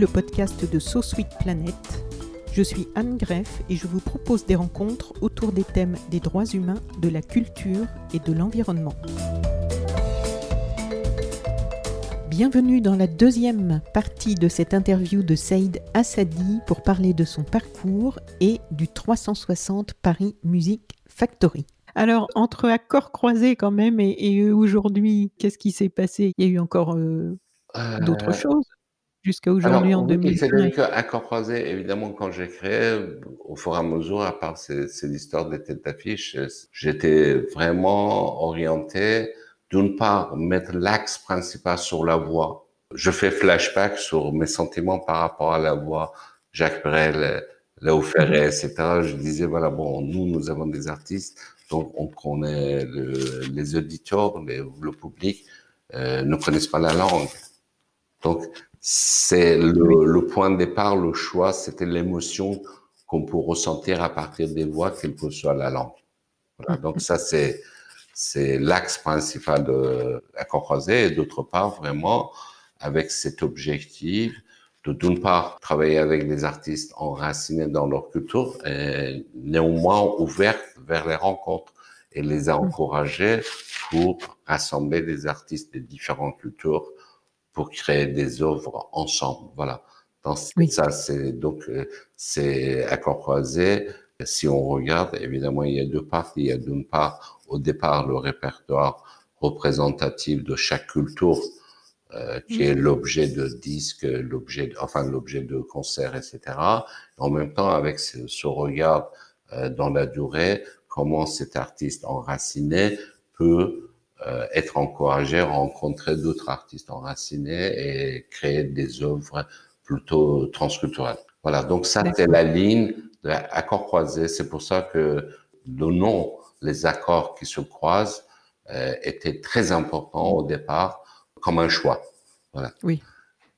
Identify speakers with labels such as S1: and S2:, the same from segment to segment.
S1: le podcast de So Sweet Planet. Je suis Anne Greff et je vous propose des rencontres autour des thèmes des droits humains, de la culture et de l'environnement. Bienvenue dans la deuxième partie de cette interview de Saïd Assadi pour parler de son parcours et du 360 Paris Music Factory. Alors, entre accords croisés quand même et, et aujourd'hui, qu'est-ce qui s'est passé? Il y a eu encore euh, d'autres choses? Jusqu'à aujourd'hui en
S2: Alors, oui,
S1: 2005.
S2: c'est-à-dire qu'Accord croisé, évidemment, quand j'ai créé, au fur et à mesure, à part ces histoires des têtes d'affiche, j'étais vraiment orienté, d'une part, mettre l'axe principal sur la voix. Je fais flashback sur mes sentiments par rapport à la voix. Jacques Brel, Léo Ferré, etc. Je disais, voilà, bon, nous, nous avons des artistes, donc on connaît le- les auditeurs, les- le public, euh, ne connaissent pas la langue. Donc, c'est le, le point de départ, le choix, c'était l'émotion qu'on peut ressentir à partir des voix, quelle que soit la langue. Voilà. Donc, ça, c'est, c'est l'axe principal de croisé. Et d'autre part, vraiment, avec cet objectif de, d'une part, travailler avec des artistes enracinés dans leur culture et néanmoins ouverts vers les rencontres et les encourager pour rassembler des artistes de différentes cultures pour créer des œuvres ensemble. Voilà. Dans
S1: Oui.
S2: ça, c'est donc euh, c'est accord croisé. Si on regarde, évidemment, il y a deux parties. Il y a d'une part, au départ, le répertoire représentatif de chaque culture, euh, qui est l'objet de disques, l'objet, enfin l'objet de concerts, etc. En même temps, avec ce, ce regard euh, dans la durée, comment cet artiste enraciné peut être encouragé à rencontrer d'autres artistes enracinés et créer des œuvres plutôt transculturelles. Voilà, donc ça c'est la ligne de l'accord croisé. C'est pour ça que le nom, les accords qui se croisent, euh, était très important au départ comme un choix. Voilà.
S1: Oui.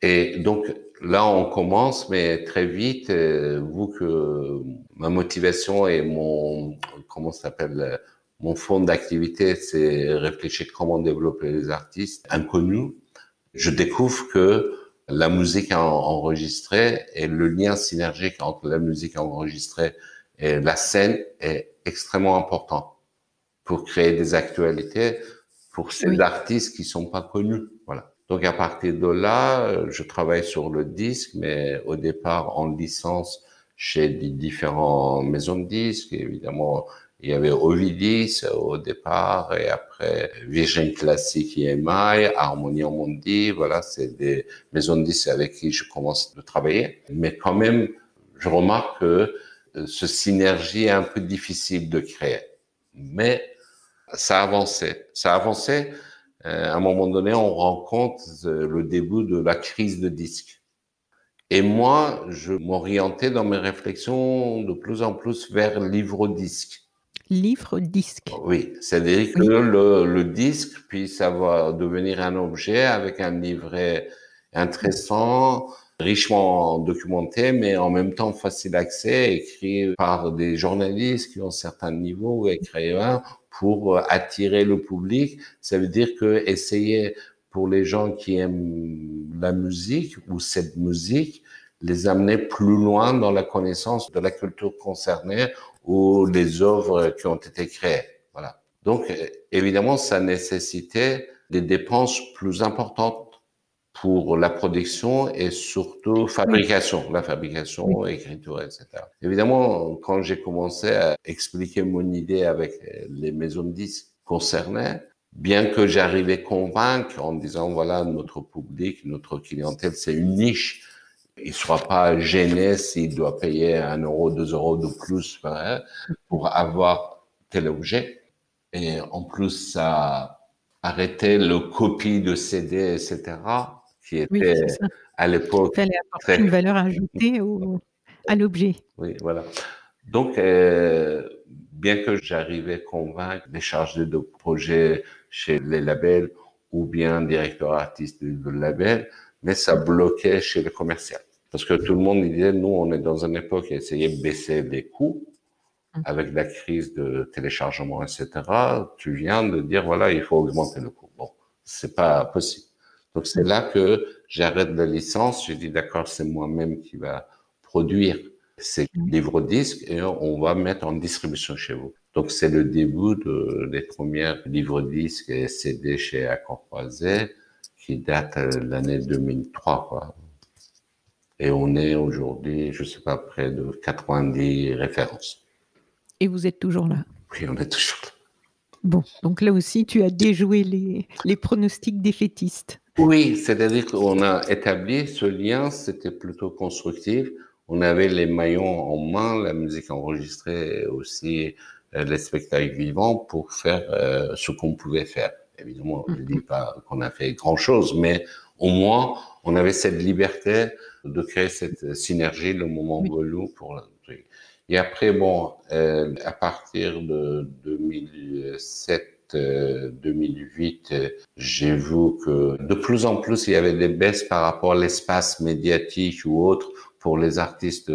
S2: Et donc là, on commence, mais très vite, euh, vous que ma motivation et mon comment ça s'appelle euh, mon fond d'activité, c'est réfléchir comment développer les artistes inconnus. Je découvre que la musique en- enregistrée et le lien synergique entre la musique enregistrée et la scène est extrêmement important pour créer des actualités pour ces
S1: Oui.
S2: artistes qui sont pas connus. Voilà. Donc à partir de là, je travaille sur le disque, mais au départ en licence chez des différents maisons de disques. Évidemment, il y avait Ovidis au départ et après Virgin Classic EMI, Harmonia Mundi. Voilà, c'est des maisons de disques avec qui je commence à travailler. Mais quand même, je remarque que euh, ce synergie est un peu difficile de créer. Mais ça avançait. Ça avançait. Euh, à un moment donné, on rencontre euh, le début de la crise de disques. Et moi, je m'orientais dans mes réflexions de plus en plus vers livre-disque.
S1: Livre disque.
S2: Oui, c'est-à-dire que
S1: Oui.
S2: le, le disque puisse avoir devenir un objet avec un livret intéressant, richement documenté, mais en même temps facile d'accès, écrit par des journalistes qui ont certains niveaux ou écrivains pour attirer le public. Ça veut dire que essayer pour les gens qui aiment la musique ou cette musique, les amener plus loin dans la connaissance de la culture concernée ou des œuvres qui ont été créées. Voilà. Donc, évidemment, ça nécessitait des dépenses plus importantes pour la production et surtout fabrication, la fabrication, écriture, etc. Évidemment, quand j'ai commencé à expliquer mon idée avec les maisons de disques concernées, bien que j'arrivais à convaincre en disant, voilà, notre public, notre clientèle, c'est une niche, il soit pas gêné s'il doit payer un euro, deux euros de plus pour avoir tel objet. Et en plus, ça arrêtait le copie de CD, etc., qui était à l'époque.
S1: Il fallait apporter une valeur ajoutée au, à l'objet.
S2: Oui, voilà. Donc, euh, bien que j'arrivais à convaincre les chargés de projet chez les labels ou bien directeur artiste du label, mais ça bloquait chez le commercial. Parce que tout le monde disait, nous, on est dans une époque qui essayait de baisser les coûts hum. avec la crise de téléchargement, etc. Tu viens de dire, voilà, il faut augmenter le coût. Bon, c'est pas possible. Donc, c'est là que j'arrête la licence. J'ai dit, d'accord, c'est moi-même qui va produire ces hum. livres disques et on va mettre en distribution chez vous. Donc, c'est le début de, des premiers livres disques et CD chez Accord Croisé qui date de l'année 2003, quoi. Et on est aujourd'hui, je sais pas, près de 90 références.
S1: Et vous êtes toujours là
S2: Oui, on est toujours là.
S1: Bon, donc là aussi, tu as déjoué les, les pronostics défaitistes.
S2: Oui, c'est-à-dire qu'on a établi ce lien, c'était plutôt constructif. On avait les maillons en main, la musique enregistrée et aussi euh, les spectacles vivants pour faire euh, ce qu'on pouvait faire. Évidemment, je ne dis pas qu'on a fait grand-chose, mais au moins, on avait cette liberté de créer cette synergie, le moment oui. pour. Et après, bon, euh, à partir de 2007, 2008, euh, j'ai vu que de plus en plus, il y avait des baisses par rapport à l'espace médiatique ou autre pour les artistes,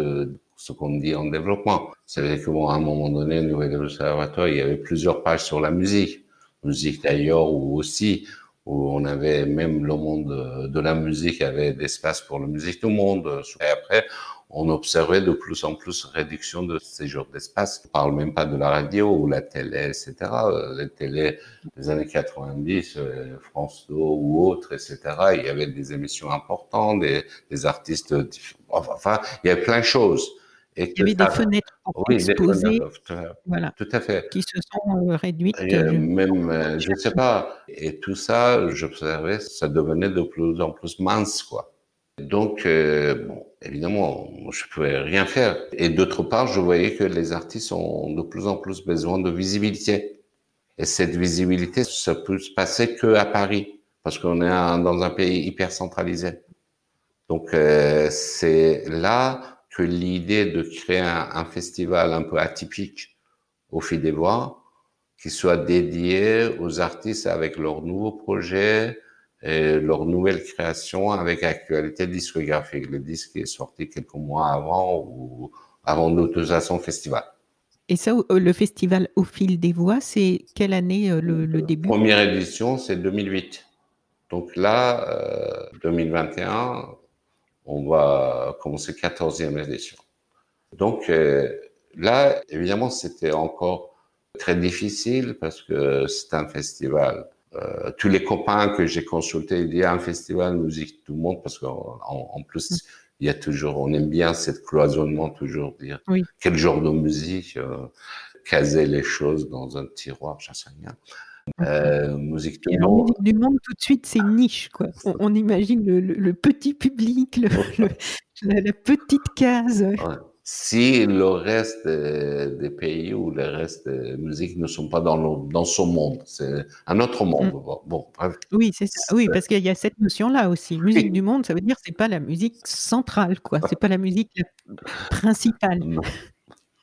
S2: ce qu'on dit en développement. Ça veut dire que, bon, à un moment donné, au niveau de l'observatoire, il y avait plusieurs pages sur la musique. Musique d'ailleurs, ou aussi, où on avait même le monde de la musique, avait d'espace pour la musique du monde. Et après, on observait de plus en plus réduction de ces genres d'espace. On parle même pas de la radio ou la télé, etc. Les télés des années 90, euh, France 2 ou autres, etc. Il y avait des émissions importantes, des, des artistes, enfin, il y avait plein de choses.
S1: Et il y avait des fenêtres pour oui, exposer,
S2: voilà, tout à fait,
S1: qui se sont euh, réduites.
S2: Et euh, même, je ne sais pas, et tout ça, j'observais, ça devenait de plus en plus mince, quoi. Donc, euh, bon, évidemment, je ne pouvais rien faire. Et d'autre part, je voyais que les artistes ont de plus en plus besoin de visibilité. Et cette visibilité, ça peut se passer que à Paris, parce qu'on est dans un pays hyper centralisé. Donc, euh, c'est là que l'idée de créer un, un, festival un peu atypique au fil des voix, qui soit dédié aux artistes avec leurs nouveaux projets, et leur nouvelle création avec actualité discographique. Le disque est sorti quelques mois avant ou avant l'autorisation festival.
S1: Et ça, le festival Au fil des voix, c'est quelle année euh, le, le début?
S2: Première édition, c'est 2008. Donc là, euh, 2021, on va commencer 14e édition. Donc euh, là, évidemment, c'était encore très difficile parce que c'est un festival euh, tous les copains que j'ai consultés, il y a un festival musique tout le monde parce qu'en en, plus il y a toujours, on aime bien cette cloisonnement toujours dire quel genre de musique, euh, caser les choses dans un tiroir, j'en sais rien.
S1: Euh, musique du monde. du monde, tout de suite, c'est niche. Quoi. On, imagine le, le, petit public, le, la, petite case. Ouais
S2: si le reste des pays ou le reste des musiques ne sont pas dans, dans ce monde. C'est un autre monde. Mm. Bon,
S1: Oui, c'est ça. Oui, parce qu'il y a cette notion-là aussi. Musique du monde, ça veut dire que c'est pas la musique centrale, quoi. C'est pas la musique principale.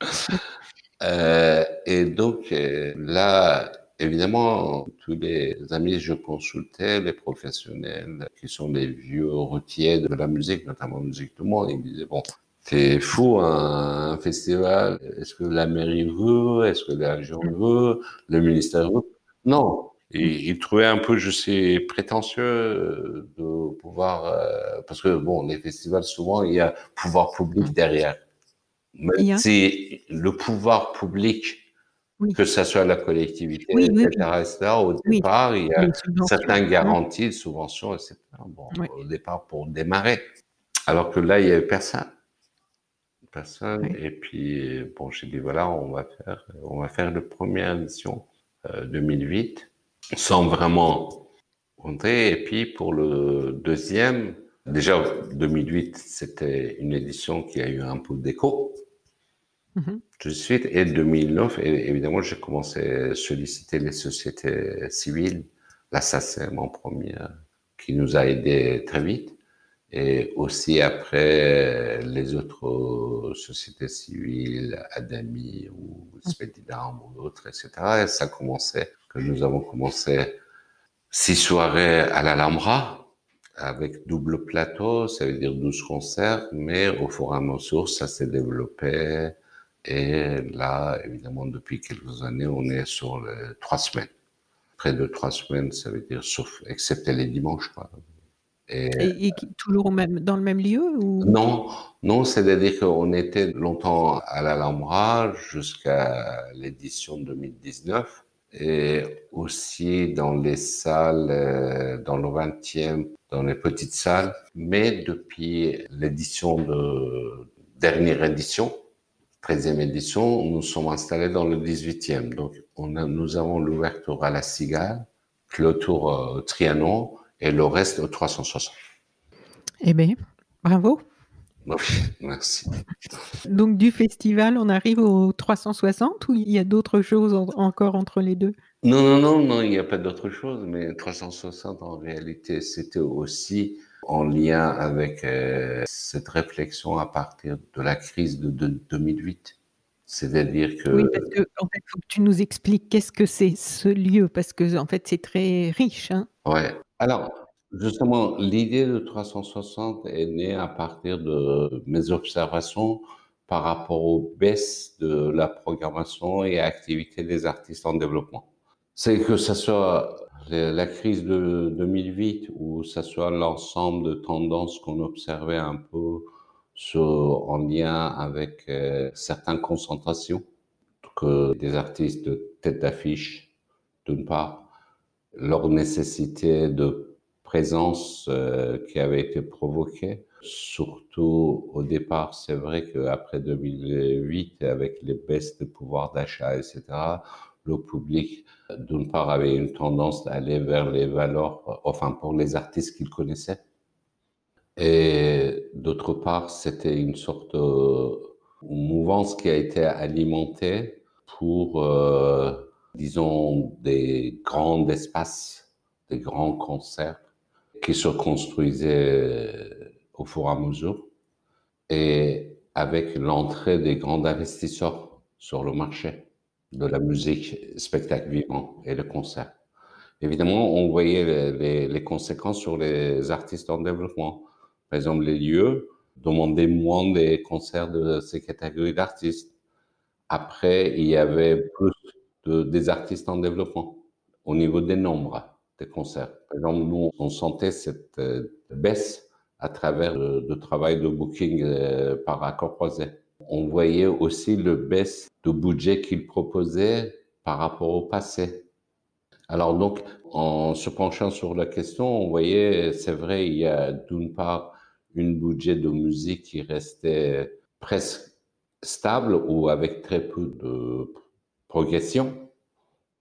S2: euh, et donc, euh, là, évidemment, tous les amis que je consultais, les professionnels, qui sont les vieux routiers de la musique, notamment la musique du monde, ils me disaient, bon, c'est fou un, festival. Est-ce que la mairie veut Est-ce que la région veut Le ministère veut? Non. Et il trouvait un peu, je sais, prétentieux euh, de pouvoir, euh, parce que bon, les festivals souvent il y a pouvoir public derrière. Mais c'est le pouvoir public, que ce soit la collectivité, etc., Au départ, il y a certaines garanties, de subventions, etc. Bon, au départ pour démarrer. Alors que là, il y avait personne personne. Et puis, bon, j'ai dit, voilà, on va faire, on va faire la première édition 2008 euh, sans vraiment compter. Et puis, pour le deuxième, Déjà, 2008, c'était une édition qui a eu un peu d'écho. Mhm. Tout de suite. Et 2009, évidemment, j'ai commencé à solliciter les sociétés civiles. Là, ça, c'est mon premier qui nous a aidé très vite. Et aussi après, les autres sociétés civiles, Adami ou Spedidam ou d'autres, etc. Et ça commençait, que nous avons commencé six soirées à l'Alhambra avec double plateau, ça veut dire 12 concerts, mais au et à mesure, ça s'est développé. Et là, évidemment, depuis quelques années, on est sur les trois semaines. Près de trois semaines, ça veut dire, sauf, excepté les dimanches. Quoi.
S1: Et, toujours même, dans le même lieu ou...
S2: Non, non, c'est-à-dire qu'on était longtemps à l'Alhambra jusqu'à l'édition 2019 et aussi dans les salles, euh, dans le 20e, dans les petites salles. Mais depuis l'édition de dernière édition, 13e édition, nous sommes installés dans le 18e. Donc, on a, nous avons l'ouverture à la Cigale, clôture au Trianon et le reste au 360.
S1: Eh bien, bravo.
S2: merci.
S1: Donc du festival, on arrive au 360 ou il y a d'autres choses encore entre les deux?
S2: Non, non, non, non, il n'y a pas d'autre chose, mais 360 en réalité, c'était aussi en lien avec euh, cette réflexion à partir de la crise de, 2008. C'est-à-dire que.
S1: Oui, parce que en fait, faut que tu nous expliques qu'est-ce que c'est ce lieu, parce que en fait, c'est très riche. Hein
S2: ouais. Alors, justement, l'idée de 360 est née à partir de mes observations par rapport aux baisses de la programmation et activités des artistes en développement. C'est que ce soit la crise de 2008 ou ce soit l'ensemble de tendances qu'on observait un peu en lien avec euh, certaines concentrations que des artistes de tête d'affiche, d'une part, leur nécessité de présence euh, qui avait été provoquée. Surtout au départ, c'est vrai qu'après 2008, avec les baisses de pouvoir d'achat, etc., le public, d'une part, avait une tendance à aller vers les valeurs, enfin pour les artistes qu'il connaissait. Et d'autre part, c'était une sorte de mouvance qui a été alimentée pour euh, disons, des grands espaces, des grands concerts qui se construisaient au fur et à mesure et avec l'entrée des grands investisseurs sur le marché de la musique, spectacle vivant et le concert. Évidemment, on voyait les, conséquences sur les artistes en développement. Par exemple, les lieux demandaient moins des concerts de ces catégories d'artistes. Après, il y avait plus des artistes en développement au niveau des nombres des concerts. Par exemple, nous, on sentait cette euh, baisse à travers le, travail de booking euh, par accord croisé. On voyait aussi le baisse de budget qu'ils proposaient par rapport au passé. Alors donc, en se penchant sur la question, on voyait, c'est vrai, il y a d'une part une budget de musique qui restait presque stable ou avec très peu de progression.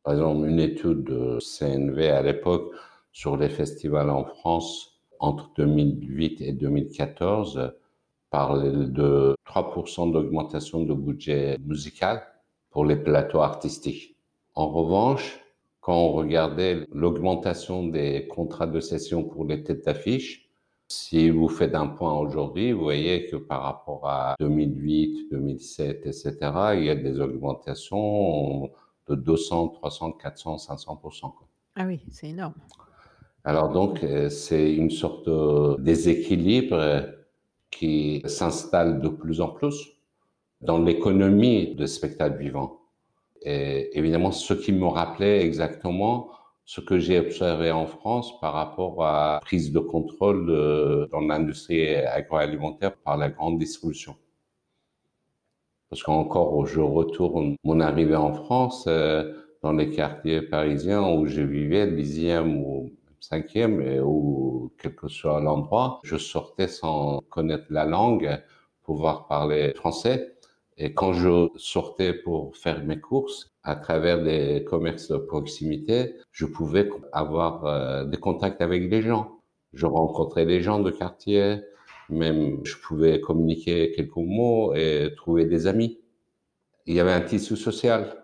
S2: Par exemple, une étude de CNV à l'époque sur les festivals en France entre 2008 et 2014 parlait de 3% d'augmentation de budget musical pour les plateaux artistiques. En revanche, quand on regardait l'augmentation des contrats de session pour les têtes d'affiche, si vous faites un point aujourd'hui, vous voyez que par rapport à 2008, 2007, etc., il y a des augmentations de 200, 300, 400, 500
S1: Ah oui, c'est énorme.
S2: Alors donc, euh, c'est une sorte de déséquilibre qui s'installe de plus en plus dans l'économie de spectacle vivant. Et évidemment, ce qui me rappelait exactement ce que j'ai observé en France par rapport à prise de contrôle dans l'industrie agroalimentaire par la grande distribution. Parce qu'encore, je retourne mon arrivée en France euh, dans les quartiers parisiens où je vivais, le dixième ou cinquième, où quel que soit l'endroit, je sortais sans connaître la langue, pouvoir parler français. Et quand je sortais pour faire mes courses, à travers des commerces de proximité, je pouvais avoir euh, des contacts avec les gens. Je rencontrais les gens de quartier, même je pouvais communiquer quelques mots et trouver des amis. Il y avait un tissu social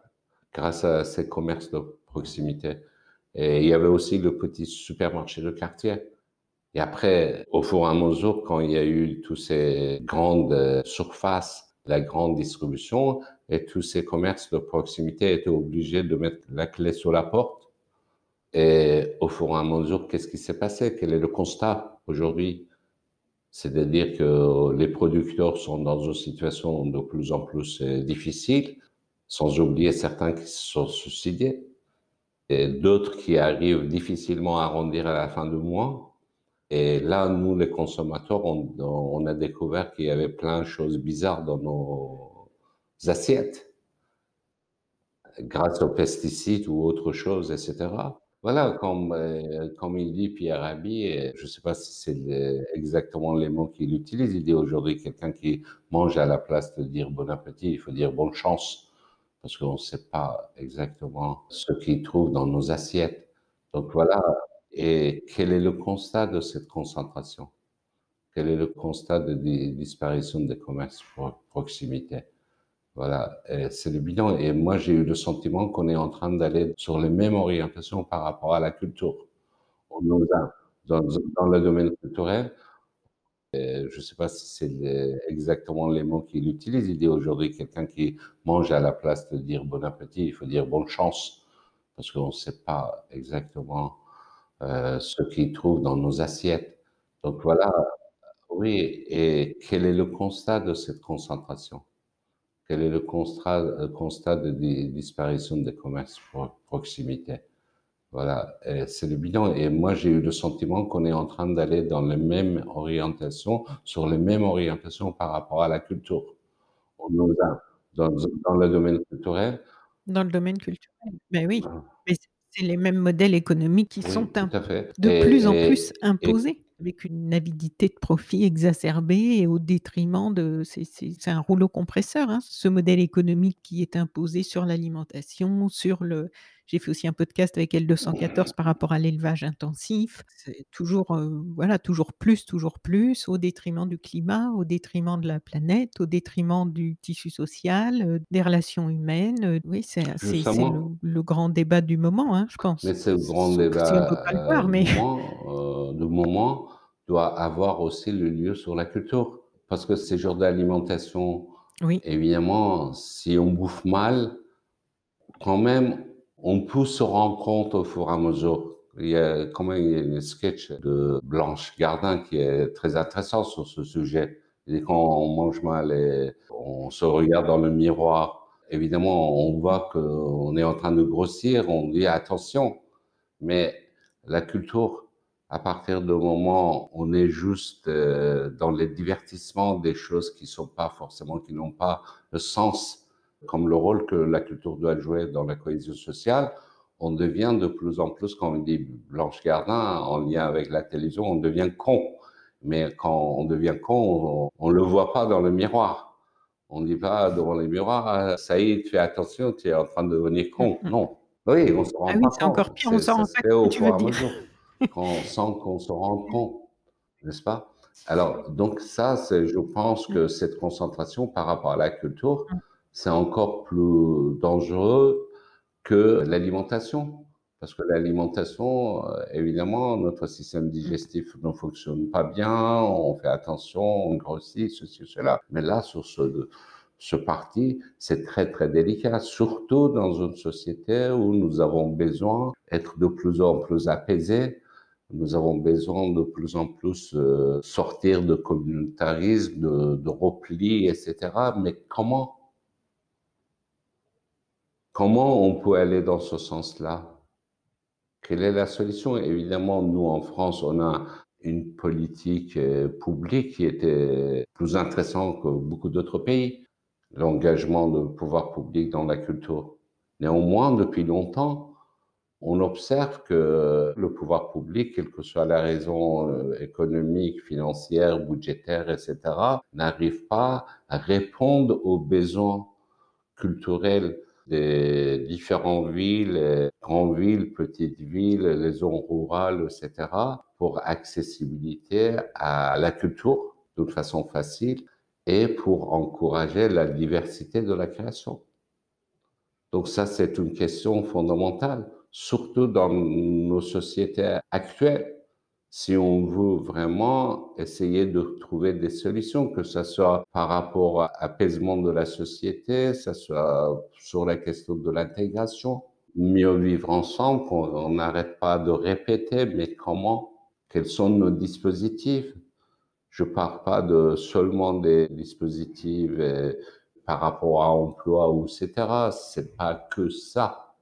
S2: grâce à ces commerces de proximité. Et il y avait aussi le petit supermarché de quartier. Et après, au fur et à mesure, quand il y a eu toutes ces grandes surfaces, la grande distribution et tous ces commerces de proximité étaient obligés de mettre la clé sur la porte. Et au fur et à mesure, qu'est-ce qui s'est passé? Quel est le constat aujourd'hui? C'est-à-dire que les producteurs sont dans une situation de plus en plus euh, difficile, sans oublier certains qui se sont suicidés, d'autres qui arrivent difficilement à arrondir à la fin du mois. Et là, nous, les consommateurs, on, on a découvert qu'il y avait plein de choses bizarres dans nos assiettes, grâce aux pesticides ou autre chose, etc. Voilà, comme, euh, comme il dit Pierre Rabhi, je ne sais pas si c'est exactement les mots qu'il utilise, il dit aujourd'hui quelqu'un qui mange à la place de dire bon appétit, il faut dire bonne chance, parce qu'on ne sait pas exactement ce qu'il trouve dans nos assiettes. Donc voilà, et quel est le constat de cette concentration? Quel est le constat de disparition des commerces de proximité? Voilà, c'est le bilan. Et moi, j'ai eu le sentiment qu'on est en train d'aller sur les mêmes orientations par rapport à la culture. On nous a, dans le domaine culturel, je ne sais pas si c'est exactement les mots qu'il utilise. Il dit aujourd'hui quelqu'un qui mange à la place de dire bon appétit, il faut dire bonne chance, parce qu'on ne sait pas exactement euh, ce qu'ils trouvent dans nos assiettes. Donc voilà, oui, et quel est le constat de cette concentration? Quel est le constat, le constat de disparition des commerces de proximité? Voilà, c'est le bilan. Et moi, j'ai eu le sentiment qu'on est en train d'aller dans les mêmes orientations, sur les mêmes orientations par rapport à la culture. On nous a, dans, dans le domaine culturel.
S1: Dans le domaine culturel, mais oui. Mais c'est les mêmes modèles économiques qui sont de plus en plus imposés, avec une avidité de profit exacerbée et au détriment de c'est un rouleau compresseur, hein, ce modèle économique qui est imposé sur l'alimentation, sur le j'ai fait aussi un podcast avec L214 par rapport à l'élevage intensif. C'est toujours, euh, voilà, toujours plus, toujours plus, au détriment du climat, au détriment de la planète, au détriment du tissu social, euh, des relations humaines. Euh, oui, c'est le, grand débat du moment, hein, je pense.
S2: Mais c'est le grand débat si on mais... du moment doit avoir aussi le lieu sur la culture. Parce que ces jours d'alimentation, oui. évidemment, si on bouffe mal, quand même, on peut se rendre compte au fur et à mesure. Il y a quand même une sketch de Blanche Gardin qui est très intéressant sur ce sujet. Et quand on mange mal et on se regarde dans le miroir, évidemment, on voit qu'on est en train de grossir, on dit attention. Mais la culture, à partir du moment où on est juste euh, dans les divertissements des choses qui sont pas forcément, qui n'ont pas le sens comme le rôle que la culture doit jouer dans la cohésion sociale, on devient de plus en plus, comme dit Blanche Gardin, en lien avec la télévision, on devient con. Mais quand on devient con, on ne le voit pas dans le miroir. On ne dit pas devant le miroir, ah, ça y est, fais attention, tu es en train de devenir con. Non. Oui, on se rend ah oui,
S1: c'est encore pire, on s'en rend pas compte, tu veux dire.
S2: Quand on sent qu'on se rend compte, n'est-ce pas? Alors, donc ça, je pense que cette concentration par rapport à la culture, mm c'est encore plus dangereux que l'alimentation. Parce que l'alimentation, euh, évidemment, notre système digestif ne fonctionne pas bien, on fait attention, on grossit, ceci, cela. Mais là, sur ce, ce parti, c'est très, très délicat, surtout dans une société où nous avons besoin d'être de plus en plus apaisés, nous avons besoin de plus en plus euh, sortir de communautarisme, de, de repli, etc. Mais comment Comment on peut aller dans ce sens-là? Quelle est la solution? Évidemment, nous, en France, on a une politique euh, publique qui était plus intéressante que beaucoup d'autres pays. L'engagement de pouvoir public dans la culture. Néanmoins, depuis longtemps, on observe que le pouvoir public, quelle que soit la raison euh, économique, financière, budgétaire, etc., n'arrive pas à répondre aux besoins culturels différentes villes, grandes villes, petites villes, les zones rurales, etc., pour accessibilité à la culture d'une façon facile et pour encourager la diversité de la création. Donc ça, c'est une question fondamentale, surtout dans nos sociétés actuelles. Si on veut vraiment essayer de trouver des solutions, que ce soit par rapport à l'apaisement de la société, que ce soit sur la question de l'intégration, mieux vivre ensemble, qu'on n'arrête pas de répéter, mais comment, quels sont nos dispositifs. Je parle pas de seulement des dispositifs par rapport à emploi ou etc. C'est pas que ça,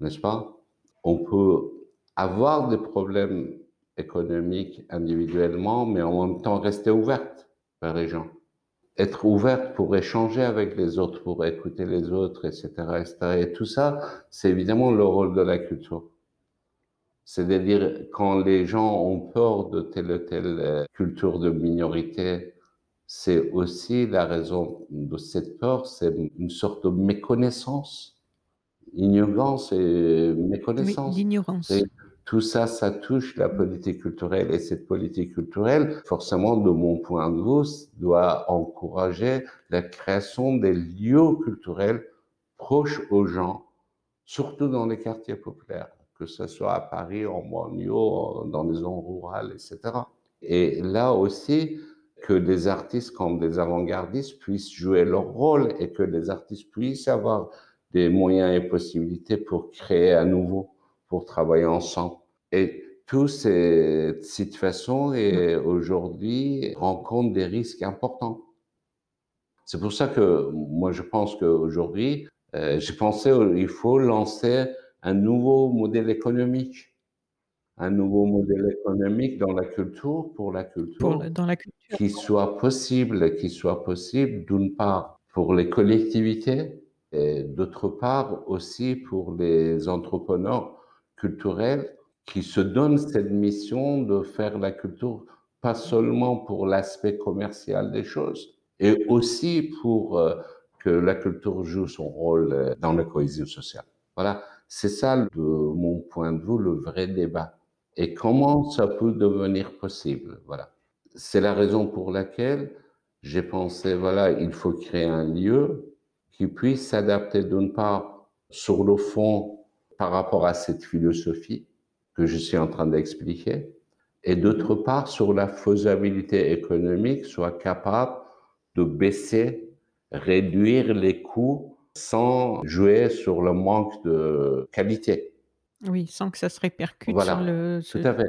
S2: n'est-ce pas? On peut avoir des problèmes économiques individuellement, mais en même temps rester ouverte vers les gens. Être ouverte pour échanger avec les autres, pour écouter les autres, etc., etc. Et tout ça, c'est évidemment le rôle de la culture. C'est-à-dire quand les gens ont peur de telle ou telle euh, culture de minorité, c'est aussi la raison de cette peur, c'est une sorte de méconnaissance, ignorance et méconnaissance.
S1: L'ignorance.
S2: Tout ça, ça touche la politique culturelle et cette politique culturelle, forcément, de mon point de vue, doit encourager la création des lieux culturels proches aux gens, surtout dans les quartiers populaires, que ce soit à Paris, en banlieue, dans les zones rurales, etc. Et là aussi, que des artistes comme des avant-gardistes puissent jouer leur rôle et que les artistes puissent avoir des moyens et possibilités pour créer à nouveau, pour travailler ensemble. Et toutes ces situations et aujourd'hui rencontrent des risques importants. C'est pour ça que moi je pense qu'aujourd'hui, euh, j'ai pensé qu'il faut lancer un nouveau modèle économique un nouveau modèle économique dans la culture, pour la culture,
S1: dans la culture.
S2: qui soit possible, qui soit possible d'une part pour les collectivités et d'autre part aussi pour les entrepreneurs culturels qui se donnent cette mission de faire la culture pas seulement pour l'aspect commercial des choses, et aussi pour euh, que la culture joue son rôle euh, dans la cohésion sociale. Voilà, c'est ça, de mon point de vue, le vrai débat et comment ça peut devenir possible? Voilà. C'est la raison pour laquelle j'ai pensé, voilà, il faut créer un lieu qui puisse s'adapter d'une part sur le fond par rapport à cette philosophie que je suis en train d'expliquer, et d'autre part sur la faisabilité économique, soit capable de baisser, réduire les coûts sans jouer sur le manque de qualité.
S1: Oui, sans que ça se répercute sur le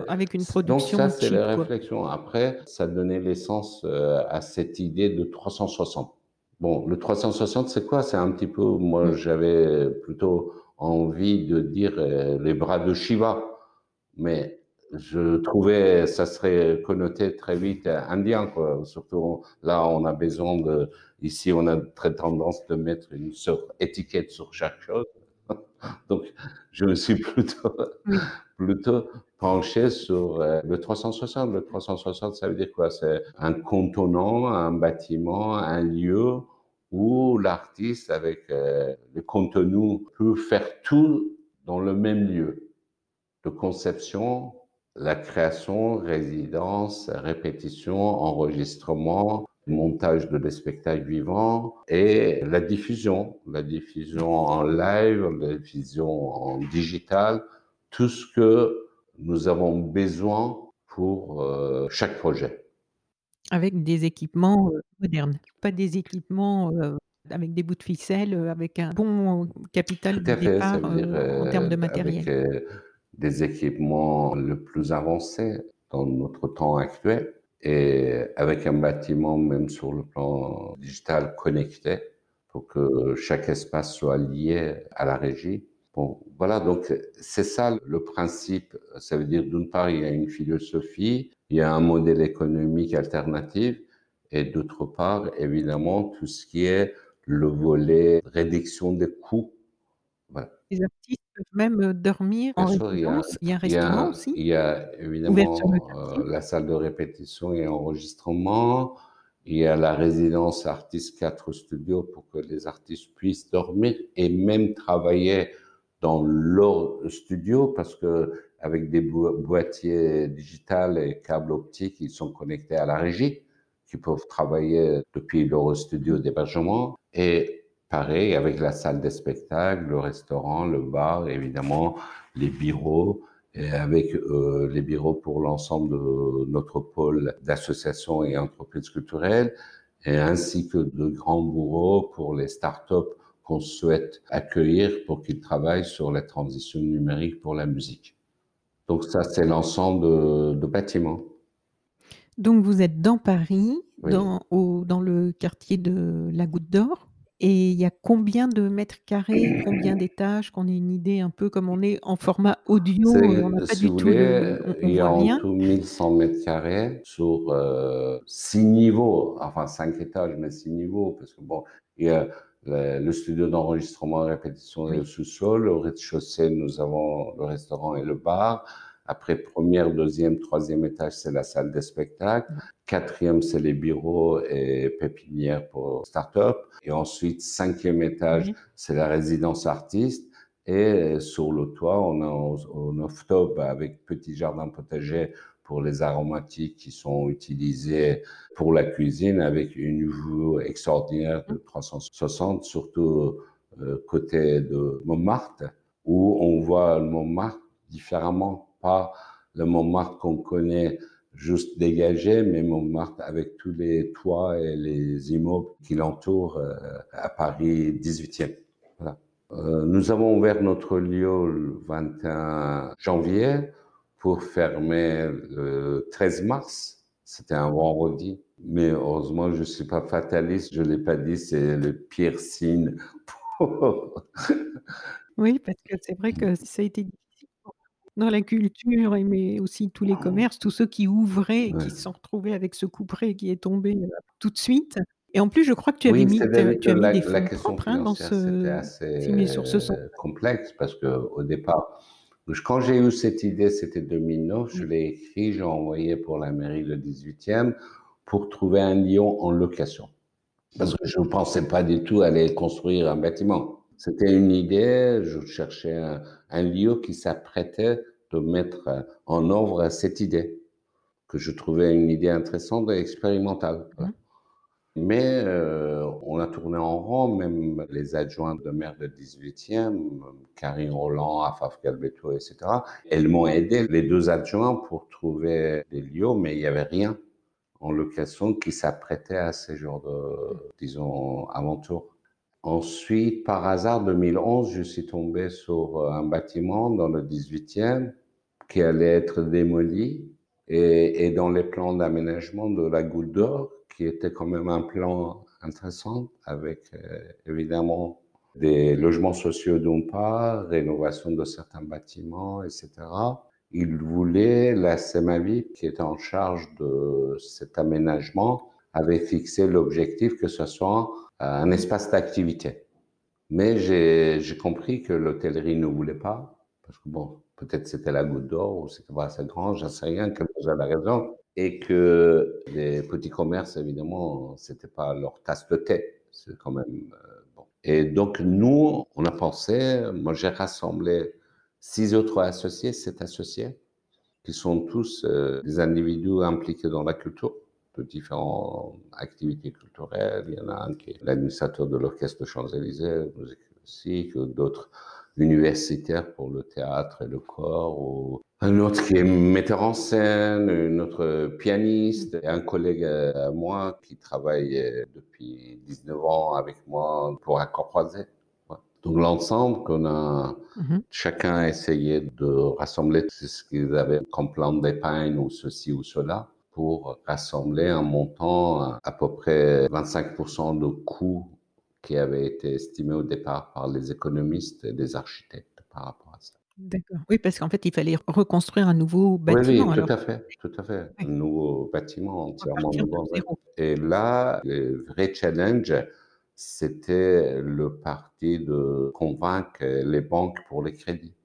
S1: avec une production
S2: Donc ça, c'est la réflexion. Après, ça donnait l'essence euh, à cette idée de 360. Bon, le 360, c'est quoi? C'est un petit peu, moi, mmh. j'avais plutôt envie de dire euh, les bras de Shiva, mais je trouvais ça serait connoté très vite indien, quoi. Surtout là, on a besoin de, ici, on a très tendance de mettre une sorte d'étiquette sur chaque chose. Donc, je me suis plutôt, plutôt penché sur euh, le 360. Le 360, ça veut dire quoi? C'est un contenant, un bâtiment, un lieu où l'artiste, avec euh, le contenu, peut faire tout dans le même lieu. De conception, la création, résidence, répétition, enregistrement, montage de des spectacles vivants et la diffusion, la diffusion en live, la diffusion en digital, tout ce que nous avons besoin pour euh, chaque projet.
S1: Avec des équipements modernes, pas des équipements avec des bouts de ficelle, avec un bon capital de départ en termes de matériel.
S2: Avec des équipements le plus avancés dans notre temps actuel et avec un bâtiment même sur le plan digital connecté pour que chaque espace soit lié à la régie. Bon, voilà, donc c'est ça le principe. Ça veut dire d'une part, il y a une philosophie, il y a un modèle économique alternatif, et d'autre part, évidemment, tout ce qui est le volet réduction des coûts.
S1: Voilà. Les artistes peuvent même euh, dormir en résidence. Il y a un restaurant aussi.
S2: Il y a évidemment euh, la salle de répétition et enregistrement. Il y a la résidence artiste 4 studios pour que les artistes puissent dormir et même travailler dans leur studio parce que avec des boîtiers digitales et câbles optiques, ils sont connectés à la régie, qui peuvent travailler depuis leur studio d'hébergement. Et pareil avec la salle de spectacle, le restaurant, le bar, évidemment, les bureaux, et avec euh, les bureaux pour l'ensemble de notre pôle d'associations et entreprises culturelles, ainsi que de grands bureaux pour les startups qu'on souhaite accueillir pour qu'ils travaillent sur la transition numérique pour la musique. Donc ça, c'est l'ensemble de, de, bâtiments.
S1: Donc vous êtes dans Paris, dans, au, dans le quartier de la Goutte d'Or. Et il y a combien de mètres carrés, combien d'étages, qu'on ait une idée un peu comme on est en format audio,
S2: on n'a pas du tout il y a en tout 1100 mètres carrés sur euh, six niveaux, enfin cinq étages, mais six niveaux, parce que bon, il y a le, studio d'enregistrement et répétition oui. sous-sol. Au rez-de-chaussée, nous avons le restaurant et le bar. Après, première, deuxième, troisième étage, c'est la salle de spectacle. Quatrième, c'est les bureaux et pépinières pour start-up. Et ensuite, cinquième étage, c'est la résidence artiste. Et sur le toit, on a un off-top avec petit jardin potager pour les aromatiques qui sont utilisés pour la cuisine avec une vue extraordinaire de 360, surtout euh, côté de Montmartre, où on voit Montmartre différemment, pas le Montmartre qu'on connaît juste dégagé, mais Montmartre avec tous les toits et les immeubles qui l'entourent euh, à Paris 18e. Voilà. Euh, nous avons ouvert notre lieu le 21 janvier pour fermer le 13 mars. C'était un vendredi. Mais heureusement, je suis pas fataliste. Je l'ai pas dit, c'est le pire signe.
S1: oui, parce que c'est vrai que ça a été difficile dans la culture, mais aussi tous les commerces, tous ceux qui ouvraient et qui se sont retrouvés avec ce couperet qui est tombé euh, tout de suite. Et en plus, je crois que tu avais mis, tu as mis des
S2: fonds propres hein, dans ce,
S1: assez sur ce son.
S2: complexe parce que au départ, quand j'ai eu cette idée, c'était 2009, je l'ai écrit, j'ai envoyé pour la mairie le 18e pour trouver un lieu en location. Parce que je ne pensais pas du tout aller construire un bâtiment. C'était une idée, je cherchais un, un lieu qui s'apprêtait de mettre en œuvre cette idée, que je trouvais une idée intéressante et expérimentale. Mais euh, on a tourné en rond, même les adjoints de maire de 18e, Karine Roland, Afaf Galbeto, etc. Elles m'ont aidé, les deux adjoints, pour trouver des lieux, mais il n'y avait rien en location qui s'apprêtait à ces genres de, disons, aventures. Ensuite, par hasard, 2011, je suis tombé sur un bâtiment dans le 18e qui allait être démoli et, et dans les plans d'aménagement de la Goutte d'Or, qui était quand même un plan intéressant avec euh, évidemment des logements sociaux d'une part, rénovation de certains bâtiments, etc. Il voulait, la CEMAVI, qui était en charge de cet aménagement, avait fixé l'objectif que ce soit un espace d'activité. Mais j'ai compris que l'hôtellerie ne voulait pas, parce que bon, peut-être c'était la goutte d'or ou c'était pas assez grand, j'en sais rien, quelle chose la raison et que les petits commerces, évidemment, c'était pas leur tasse de thé. C'est quand même euh, bon. Et donc, nous, on a pensé, moi, j'ai rassemblé six autres associés, sept associés, qui sont tous euh, des individus impliqués dans la culture, de différentes activités culturelles. Il y en a un qui est l'administrateur de l'orchestre Champs-Élysées, musique classique, d'autres universitaires pour le théâtre et le corps, ou un autre qui est metteur en scène, une autre pianiste, et un collègue à moi qui travaille depuis 19 ans avec moi pour Accord Croisé. Donc l'ensemble qu'on a, mm-hmm. chacun a essayé de rassembler tout ce qu'ils avaient comme plan d'épargne ou ceci ou cela pour rassembler un montant à peu près 25% de coûts qui avait été estimé au départ par les économistes et les architectes par rapport à ça.
S1: D'accord. Oui, parce qu'en fait, il fallait reconstruire un nouveau bâtiment.
S2: Oui, oui tout à fait, tout à fait. Un nouveau bâtiment entièrement nouveau. Et là, le vrai challenge, c'était le parti de convaincre les banques pour les crédits.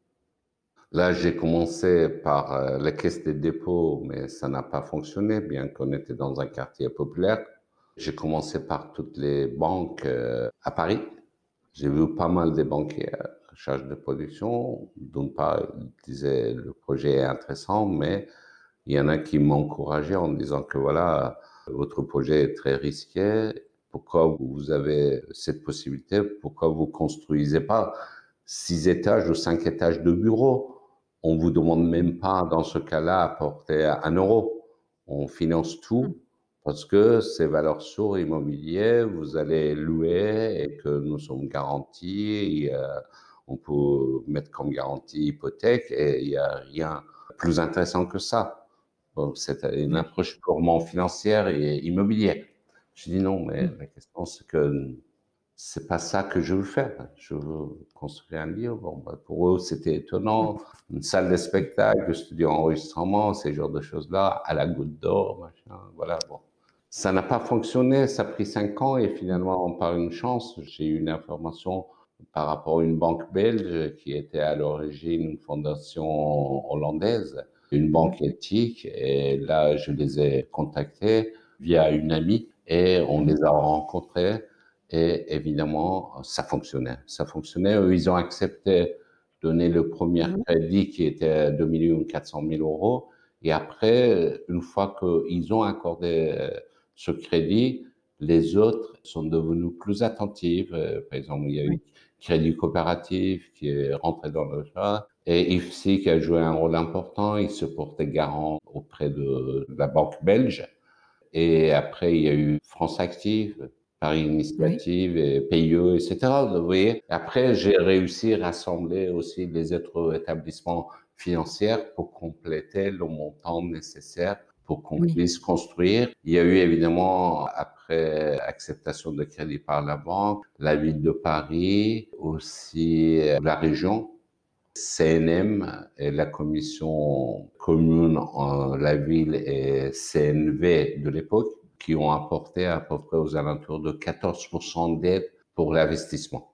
S2: Là, j'ai commencé par euh, la caisse des dépôts, mais ça n'a pas fonctionné, bien qu'on était dans un quartier populaire. J'ai commencé par toutes les banques euh, à Paris. J'ai vu pas mal de banquiers à charge de production. D'une part, ils disaient le projet est intéressant, mais il y en a qui m'encourageaient en disant que voilà, votre projet est très risqué. Pourquoi vous avez cette possibilité? Pourquoi vous construisez pas six étages ou cinq étages de bureaux On vous demande même pas dans ce cas-là à porter un euro. On finance tout parce que ces valeurs sûres immobilières, vous allez louer et que nous sommes garantis. on peut mettre comme garantie hypothèque et il n'y a rien plus intéressant que ça. c'est une approche purement financière et immobilière. Je dis non, mais la question c'est que c'est pas ça que je veux faire. Je veux construire un lieu. Bon, bah, pour eux, c'était étonnant. Une salle de spectacle, studio enregistrement, ces genres de choses-là, à la goutte d'or, machin. Voilà, bon. Ça n'a pas fonctionné. Ça a pris cinq ans et finalement, par une chance, j'ai eu une information par rapport à une banque belge qui était à l'origine une fondation hollandaise, une banque éthique. Et là, je les ai contactés via une amie et on les a rencontrés et évidemment, ça fonctionnait. Ça fonctionnait. Ils ont accepté de donner le premier mhm. crédit qui était 2 millions 400 000 euros. Et après, une fois qu'ils ont accordé euh, ce crédit, les autres sont devenus plus attentifs. Euh, par exemple, il y a eu Crédit Coopératif qui est rentré dans le chat et IFSI qui a joué un rôle important. Il se portait garant auprès de la banque belge. Et après, il y a eu France Active Paris Initiative et PIE, etc. Vous voyez. Après, j'ai réussi à rassembler aussi les autres établissements financiers pour compléter le montant nécessaire pour qu'on puisse construire. Il y a eu évidemment, après acceptation de crédit par la banque, la ville de Paris, aussi la région, CNM et la commission commune, en la ville et CNV de l'époque qui ont apporté à peu près aux alentours de 14% d'aide pour l'investissement.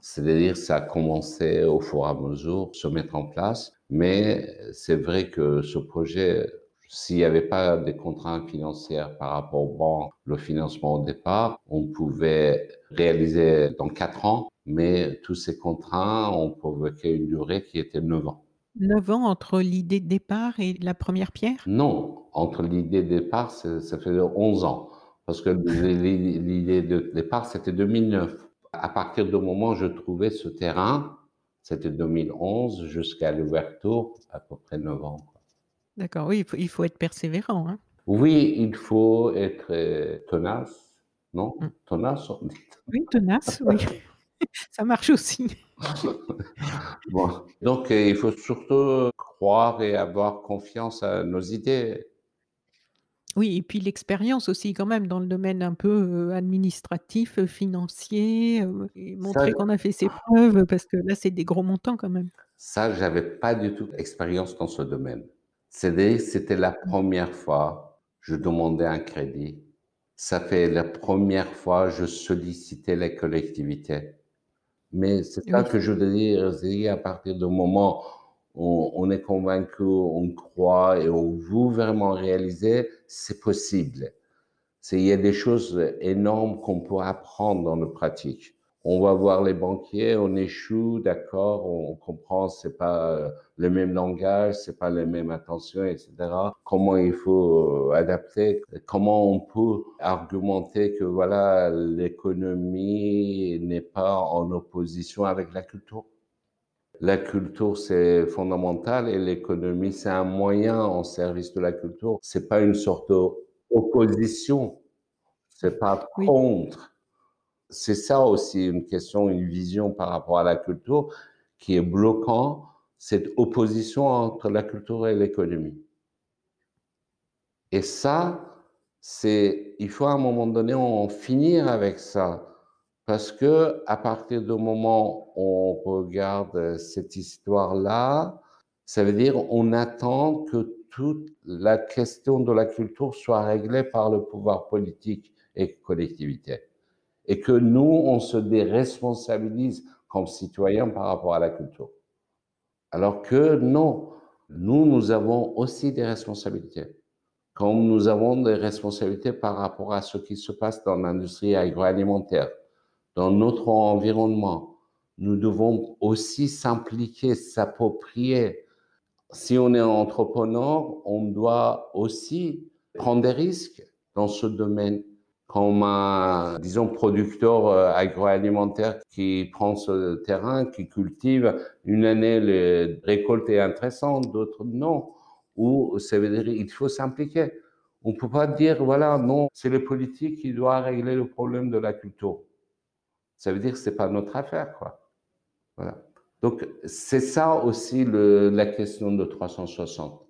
S2: C'est-à-dire, ça a commencé au fur et à mesure se mettre en place, mais c'est vrai que ce projet, s'il n'y avait pas des contraintes financières par rapport au banc, le financement au départ, on pouvait réaliser dans quatre ans, mais tous ces contraintes ont provoqué une durée qui était neuf ans.
S1: 9 ans entre l'idée de départ et la première pierre?
S2: Non, entre l'idée de départ, ça fait 11 ans. Parce que l'idée de départ, c'était 2009. À partir du moment où je trouvais ce terrain, c'était 2011 jusqu'à l'ouverture, à peu près 9 ans.
S1: D'accord, oui, il faut, être persévérant. Hein.
S2: Oui, il faut être euh, tenace, non? Mm. Tenace, on dit.
S1: Oui, tenace, oui. Ça marche aussi.
S2: bon. Donc, euh, il faut surtout croire et avoir confiance à nos idées.
S1: Oui, et puis l'expérience aussi quand même dans le domaine un peu euh, administratif, financier, et montrer qu'on a fait ses preuves parce que là, c'est des gros montants quand même.
S2: Ça, j'avais pas du tout d'expérience dans ce domaine. C'était la première fois que je demandais un crédit. Ça fait la première fois que je sollicitais les collectivités. Mais c'est ça que je veux dire, à partir du moment où on est convaincu, on croit et on veut vraiment réaliser, c'est possible. Il y a des choses énormes qu'on peut apprendre dans la pratique on va voir les banquiers, on échoue, d'accord, on comprend, c'est pas euh, le même langage, c'est pas les mêmes attentions, etc. Comment il faut euh, adapter, comment on peut argumenter que voilà, l'économie n'est pas en opposition avec la culture. La culture, c'est fondamental et l'économie, c'est un moyen en service de la culture. C'est pas une sorte d'opposition. C'est pas contre c'est ça aussi une question, une vision par rapport à la culture qui est bloquant, cette opposition entre la culture et l'économie. Et ça, c'est, il faut à un moment donné en finir avec ça. Parce que à partir du moment où on regarde cette histoire-là, ça veut dire on attend que toute la question de la culture soit réglée par le pouvoir politique et collectivité et que nous, on se déresponsabilise comme citoyens par rapport à la culture. Alors que non, nous, nous avons aussi des responsabilités. comme nous avons des responsabilités par rapport à ce qui se passe dans l'industrie agroalimentaire, dans notre environnement, nous devons aussi s'impliquer, s'approprier. Si on est entrepreneur, on doit aussi prendre des risques dans ce domaine. Comme un, disons, producteur euh, agroalimentaire qui prend ce terrain, qui cultive, une année, les récoltes est intéressante, d'autres non ou ça veut dire il faut s'impliquer. On ne peut pas dire, voilà, non, c'est le politique qui doit régler le problème de la culture. Ça veut dire que c'est pas notre affaire, quoi. Voilà. Donc, c'est ça aussi le, la question de 360.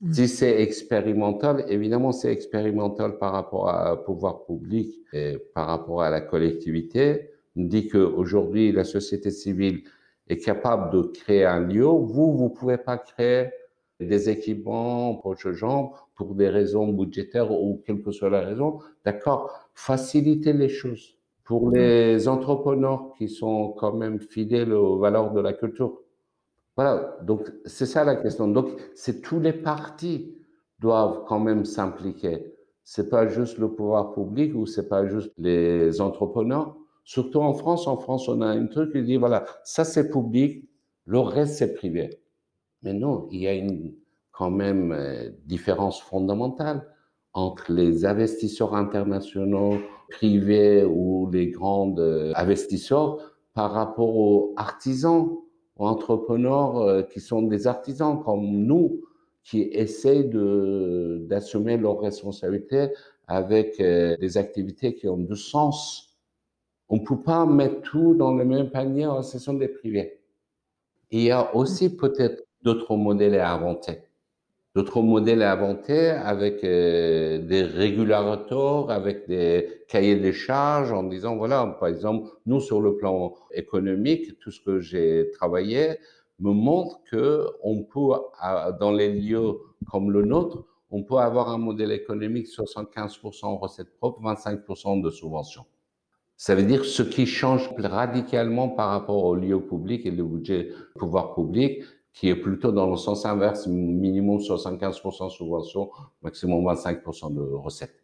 S2: Mmh. Si c'est expérimental, évidemment, c'est expérimental par rapport à pouvoir public et par rapport à la collectivité. On dit qu'aujourd'hui, la société civile est capable de créer un lieu. Vous, vous pouvez pas créer des équipements pour ce genre, pour des raisons budgétaires ou quelle que soit la raison, d'accord, faciliter les choses pour les entrepreneurs qui sont quand même fidèles aux valeurs de la culture. Voilà, donc c'est ça la question. Donc c'est tous les partis doivent quand même s'impliquer. C'est pas juste le pouvoir public ou c'est pas juste les entrepreneurs. Surtout en France, en France, on a un truc qui dit voilà, ça c'est public, le reste c'est privé. Mais non, il y a une quand même euh, différence fondamentale entre les investisseurs internationaux privés ou les grands euh, investisseurs par rapport aux artisans, entrepreneurs euh, qui sont des artisans comme nous, qui essaient d'assumer leurs responsabilités avec des activités qui ont du sens. On ne peut pas mettre tout dans le même panier, ce sont des privés. Il y a aussi peut-être d'autres modèles à inventer. D'autres modèles à inventer avec euh, des régulateurs, avec des cahiers des charges en disant, voilà, par exemple, nous, sur le plan économique, tout ce que j'ai travaillé me montre que on peut, dans les lieux comme le nôtre, on peut avoir un modèle économique 75% recettes propres, 25% de subventions. Ça veut dire ce qui change radicalement par rapport au lieu public et le budget pouvoir public, qui est plutôt dans le sens inverse, minimum 75% subvention, maximum 25% de recettes.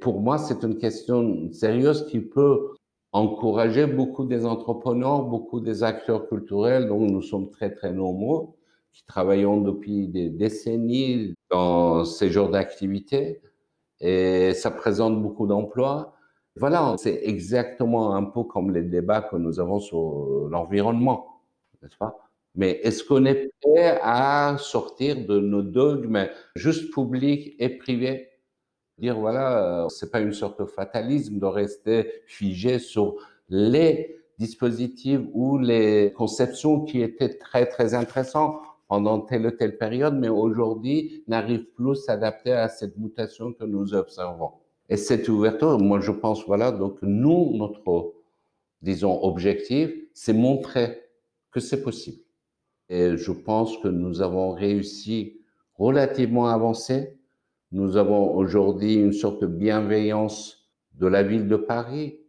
S2: Pour moi, c'est une question sérieuse qui peut encourager beaucoup des entrepreneurs, beaucoup des acteurs culturels, dont nous sommes très, très nombreux, qui travaillons depuis des décennies dans ces genres d'activités, et ça présente beaucoup d'emplois. Voilà, c'est exactement un peu comme les débats que nous avons sur l'environnement, n'est-ce pas? Mais est-ce qu'on est prêt à sortir de nos dogmes juste publics et privés? Dire voilà, euh, c'est pas une sorte de fatalisme de rester figé sur les dispositifs ou les conceptions qui étaient très très intéressants pendant telle ou telle période, mais aujourd'hui n'arrivent plus à s'adapter à cette mutation que nous observons. Et cette ouverture, moi je pense, voilà, donc nous, notre, disons, objectif, c'est montrer que c'est possible. Et je pense que nous avons réussi relativement à avancer. Nous avons aujourd'hui une sorte de bienveillance de la ville de Paris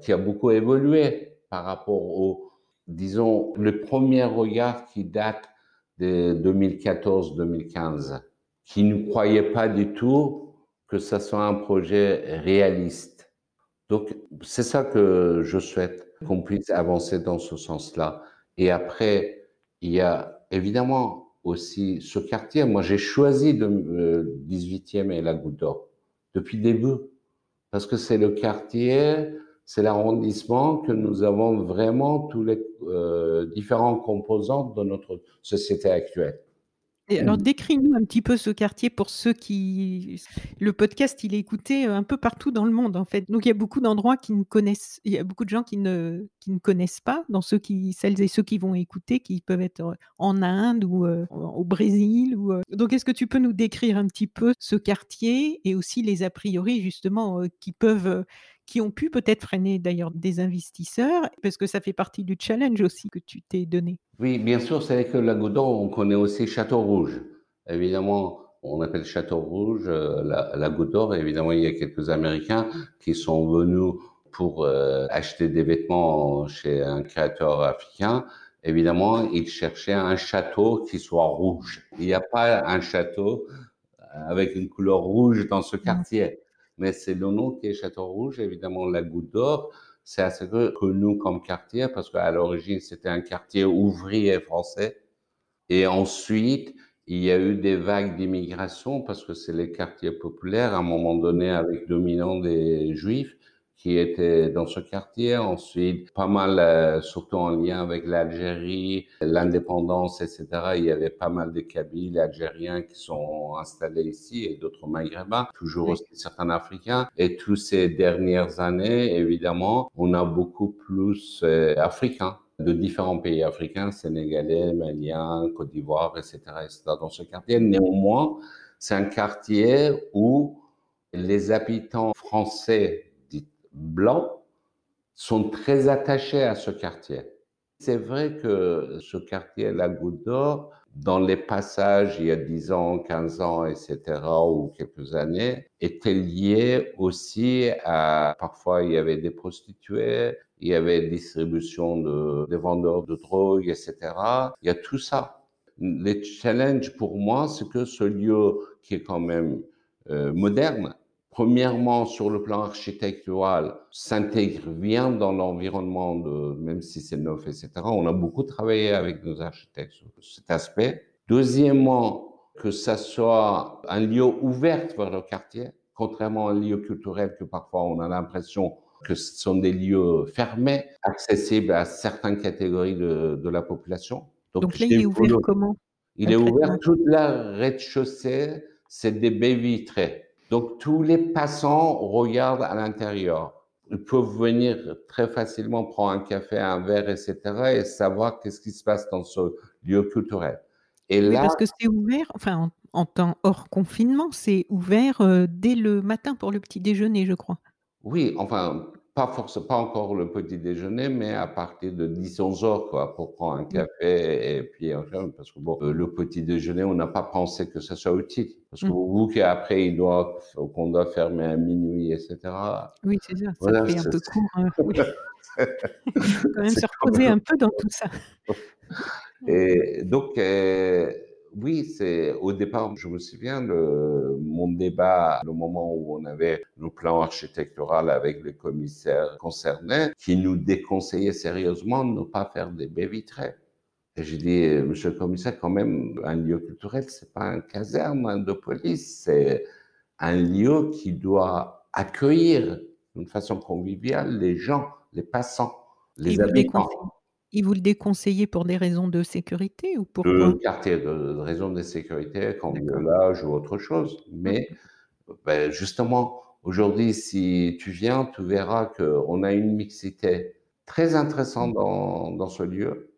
S2: qui a beaucoup évolué par rapport au, disons, le premier regard qui date de 2014-2015, qui ne croyait pas du tout que ça soit un projet réaliste. Donc, c'est ça que je souhaite qu'on puisse avancer dans ce sens-là. Et après, il y a évidemment aussi ce quartier. Moi, j'ai choisi le 18e et la Goutte d'Or depuis le début parce que c'est le quartier, c'est l'arrondissement que nous avons vraiment tous les euh, différents composants de notre société actuelle
S1: alors, mmh. décris-nous un petit peu ce quartier pour ceux qui. Le podcast, il est écouté euh, un peu partout dans le monde, en fait. Donc, il y a beaucoup d'endroits qui ne connaissent. Il y a beaucoup de gens qui ne, qui ne connaissent pas, dans ceux qui, celles et ceux qui vont écouter, qui peuvent être euh, en Inde ou euh, au Brésil. Ou, Donc, est-ce que tu peux nous décrire un petit peu ce quartier et aussi les a priori, justement, qui peuvent qui ont pu peut-être freiner d'ailleurs des investisseurs, parce que ça fait partie du challenge aussi que tu t'es donné.
S2: Oui, bien sûr, c'est que la Godot, on connaît aussi Château Rouge. Évidemment, on appelle Château Rouge euh, la, la Goutte d'Or. Évidemment, il y a quelques Américains qui sont venus pour euh, acheter des vêtements chez un créateur africain. Évidemment, ils cherchaient un château qui soit rouge. Il n'y a pas un château avec une couleur rouge dans ce quartier. Mais c'est le nom qui est Château Rouge, évidemment la Goutte d'Or. C'est assez connu comme quartier parce qu'à l'origine, c'était un quartier ouvrier français. Et ensuite, il y a eu des vagues d'immigration parce que c'est les quartiers populaires, à un moment donné, avec dominant des juifs qui étaient dans ce quartier. Ensuite, pas mal, euh, surtout en lien avec l'Algérie, l'indépendance, etc. Il y avait pas mal de Kabyles, Algériens qui sont installés ici et d'autres Maghrébins, toujours aussi certains Africains. Et toutes ces dernières années, évidemment, on a beaucoup plus euh, Africains de différents pays africains, sénégalais, maliens, Côte d'Ivoire, etc., etc., dans ce quartier. Néanmoins, c'est un quartier où les habitants français blancs sont très attachés à ce quartier. C'est vrai que ce quartier, la Goutte d'Or, dans les passages il y a 10 ans, 15 ans, etc., ou quelques années, était lié aussi à, parfois il y avait des prostituées, il y avait distribution de, vendeurs de drogue, etc. Il y a tout ça. Les challenges pour moi, c'est que ce lieu qui est quand même euh, moderne, premièrement, sur le plan architectural, s'intègre bien dans l'environnement de, même si c'est neuf, etc. On a beaucoup travaillé avec nos architectes sur cet aspect. Deuxièmement, que ça soit un lieu ouvert vers le quartier, contrairement à un lieu culturel que parfois on a l'impression que ce sont des lieux fermés, accessibles à certaines catégories de, de la population.
S1: Donc, là, il est ouvert comment
S2: Il est ouvert toute la rez-de-chaussée, c'est des baies vitrées. Donc tous les passants regardent à l'intérieur. Ils peuvent venir très facilement prendre un café, un verre, etc. et savoir qu'est-ce qui se passe dans ce lieu culturel.
S1: Et là, parce que c'est ouvert, enfin en, temps hors confinement, c'est ouvert euh, dès le matin pour le petit déjeuner, je crois.
S2: Oui, enfin pas forcément, pas encore le petit déjeuner, mais à partir de 10-11 heures, quoi, pour prendre un café et puis, parce que bon, euh, le petit déjeuner, on n'a pas pensé que ça soit utile. Parce que mmh. vous, qu'après, il doit, qu'on doit fermer à minuit, etc.
S1: Oui, c'est ça, ça fait un peu court. Hein, quand même se reposer un peu dans tout ça.
S2: Et donc, euh, oui, c'est au départ, je me souviens, le, mon débat, le moment où on avait le plan architectural avec les commissaires concernés, qui nous déconseillaient sérieusement de ne pas faire des baies vitrées. Et j'ai dit, monsieur le commissaire, quand même, un lieu culturel, c'est pas un caserne de police, c'est un lieu qui doit accueillir d'une façon conviviale les gens, les passants, les habitants.
S1: Il vous le déconseillait pour des raisons de sécurité ou pourquoi
S2: De quartier, de, raisons de sécurité, cambriolage ou autre chose. Mais ben, justement, aujourd'hui, si tu viens, tu verras qu'on a une mixité très intéressante dans, dans ce lieu,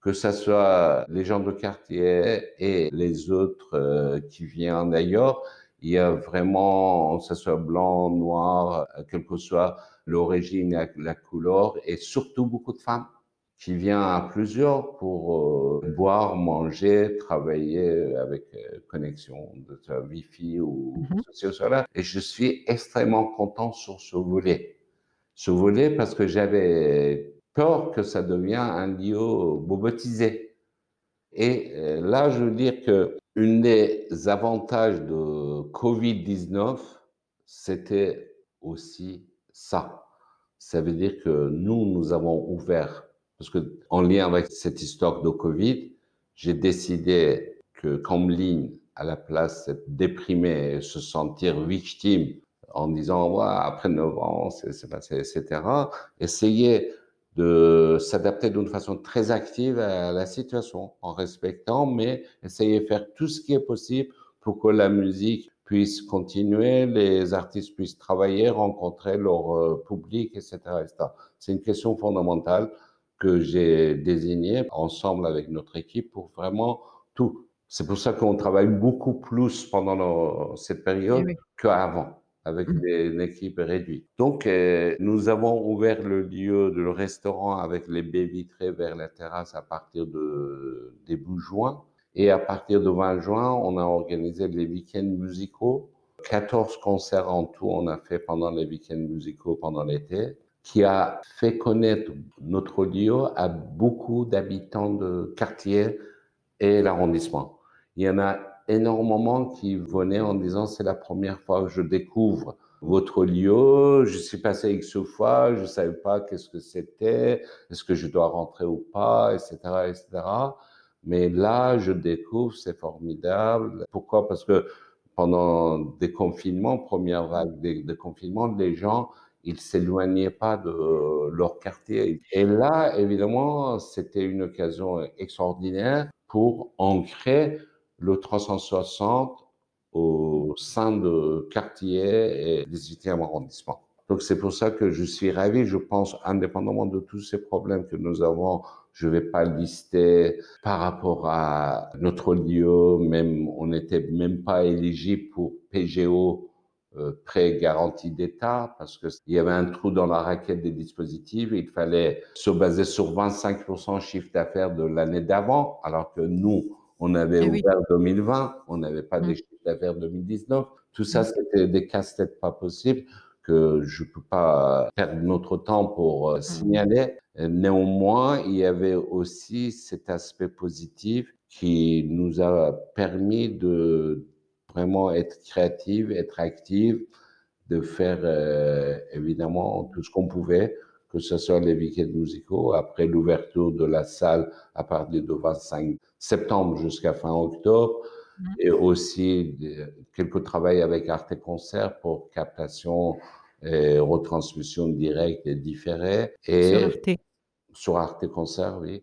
S2: que ce soit les gens de quartier et les autres euh, qui viennent d'ailleurs. Il y a vraiment, que ce soit blanc, noir, quelle que soit l'origine, la couleur, et surtout beaucoup de femmes qui vient à plusieurs pour euh, boire, manger, travailler avec euh, connexion de Wi-Fi ou mm -hmm. Et je suis extrêmement content sur ce volet. Ce volet parce que j'avais peur que ça devienne un lieu bobotisé. Et euh, là, je veux dire que une des avantages de Covid-19, c'était aussi ça. Ça veut dire que nous, nous avons ouvert parce que, en lien avec cette histoire de Covid, j'ai décidé que comme ligne, à la place d'être déprimé et se sentir victime en disant, ouais, après 9 ans, c'est passé, etc., essayer de s'adapter d'une façon très active à la situation, en respectant, mais essayer de faire tout ce qui est possible pour que la musique puisse continuer, les artistes puissent travailler, rencontrer leur euh, public, etc. etc. C'est une question fondamentale que j'ai désigné ensemble avec notre équipe pour vraiment tout. C'est pour ça qu'on travaille beaucoup plus pendant cette période eh qu'avant avec mmh. une équipe réduite. Donc, euh, nous avons ouvert le lieu, le restaurant avec les baies vitrées vers la terrasse à partir de début juin. Et à partir de 20 juin, on a organisé les week-ends musicaux. 14 concerts en tout, on a fait pendant les week-ends musicaux pendant l'été qui a fait connaître notre lieu à beaucoup d'habitants de quartier et l'arrondissement. Il y en a énormément qui venaient en disant c'est la première fois que je découvre votre lieu, je suis passé X fois, je savais pas qu'est-ce que c'était, est-ce que je dois rentrer ou pas, etc., etc. Mais là, je découvre, c'est formidable. Pourquoi? Parce que pendant des confinements, première vague des, des confinements, les gens ils s'éloignaient pas de leur quartier. Et là, évidemment, c'était une occasion extraordinaire pour ancrer le 360 au sein de quartiers et des 18e arrondissement. Donc c'est pour ça que je suis ravi, je pense, indépendamment de tous ces problèmes que nous avons, je vais pas lister par rapport à notre lieu, même on n'était même pas éligible pour PGO, euh, prêt garantie d'État, parce qu'il y avait un trou dans la raquette des dispositifs, il fallait se baser sur 25% chiffre d'affaires de l'année d'avant, alors que nous, on avait eh ouvert 2020, on n'avait pas des mmh. chiffres d'affaires 2019. Tout ça, c'était des casse-têtes pas possibles que je peux pas perdre notre temps pour euh, mmh. signaler. Néanmoins, il y avait aussi cet aspect positif qui nous a permis de vraiment être créative, être active, de faire euh, évidemment tout ce qu'on pouvait que ce soit les week-ends musicaux, après l'ouverture de la salle à partir du 25 septembre jusqu'à fin octobre, mmh. et aussi quelques travaux avec Arte Concert pour captation et retransmission directe et différée. Et
S1: sur Arte.
S2: Sur Arte Concert, oui.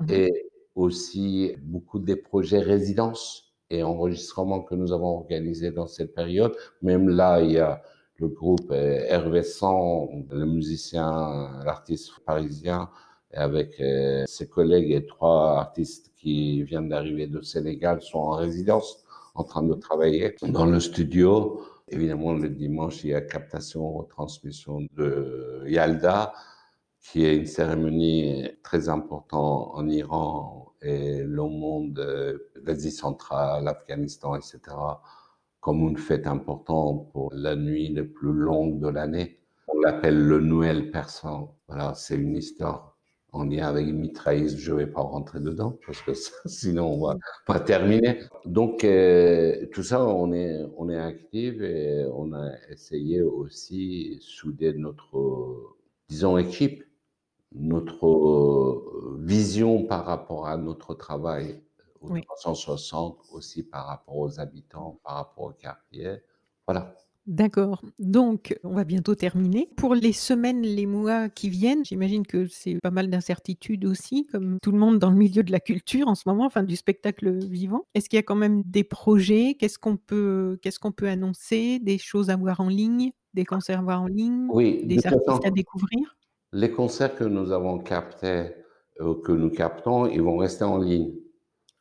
S2: Mmh. Et aussi beaucoup des projets résidences et enregistrements que nous avons organisés dans cette période. Même là, il y a le groupe Hervé San, le musicien, l'artiste parisien, avec euh, ses collègues et trois artistes qui viennent d'arriver de Sénégal sont en résidence en train de travailler dans le studio. Évidemment, le dimanche, il y a captation, retransmission de Yalda, qui est une cérémonie très importante en Iran et le monde, l'Asie centrale, l'Afghanistan, etc comme une fête importante pour la nuit la plus longue de l'année. On l'appelle le Noël persan. Voilà, c'est une histoire en lien avec une mitrailleuse. Je vais pas rentrer dedans parce que sinon on va pas terminer. Donc euh, tout ça, on est on est actif et on a essayé aussi souder notre disons équipe, notre vision par rapport à notre travail ou 360 aussi par rapport aux habitants, par rapport au quartier. Voilà.
S1: D'accord. Donc, on va bientôt terminer. Pour les semaines, les mois qui viennent, j'imagine que c'est pas mal d'incertitudes aussi, comme tout le monde dans le milieu de la culture en ce moment, enfin du spectacle vivant. Est-ce qu'il y a quand même des projets? Qu'est-ce qu'on peut, qu'est-ce qu'on peut annoncer? Des choses à voir en ligne? Des concerts à voir en ligne?
S2: Oui.
S1: Des artistes à découvrir?
S2: Les concerts que nous avons captés, euh, que nous captons, ils vont rester en ligne.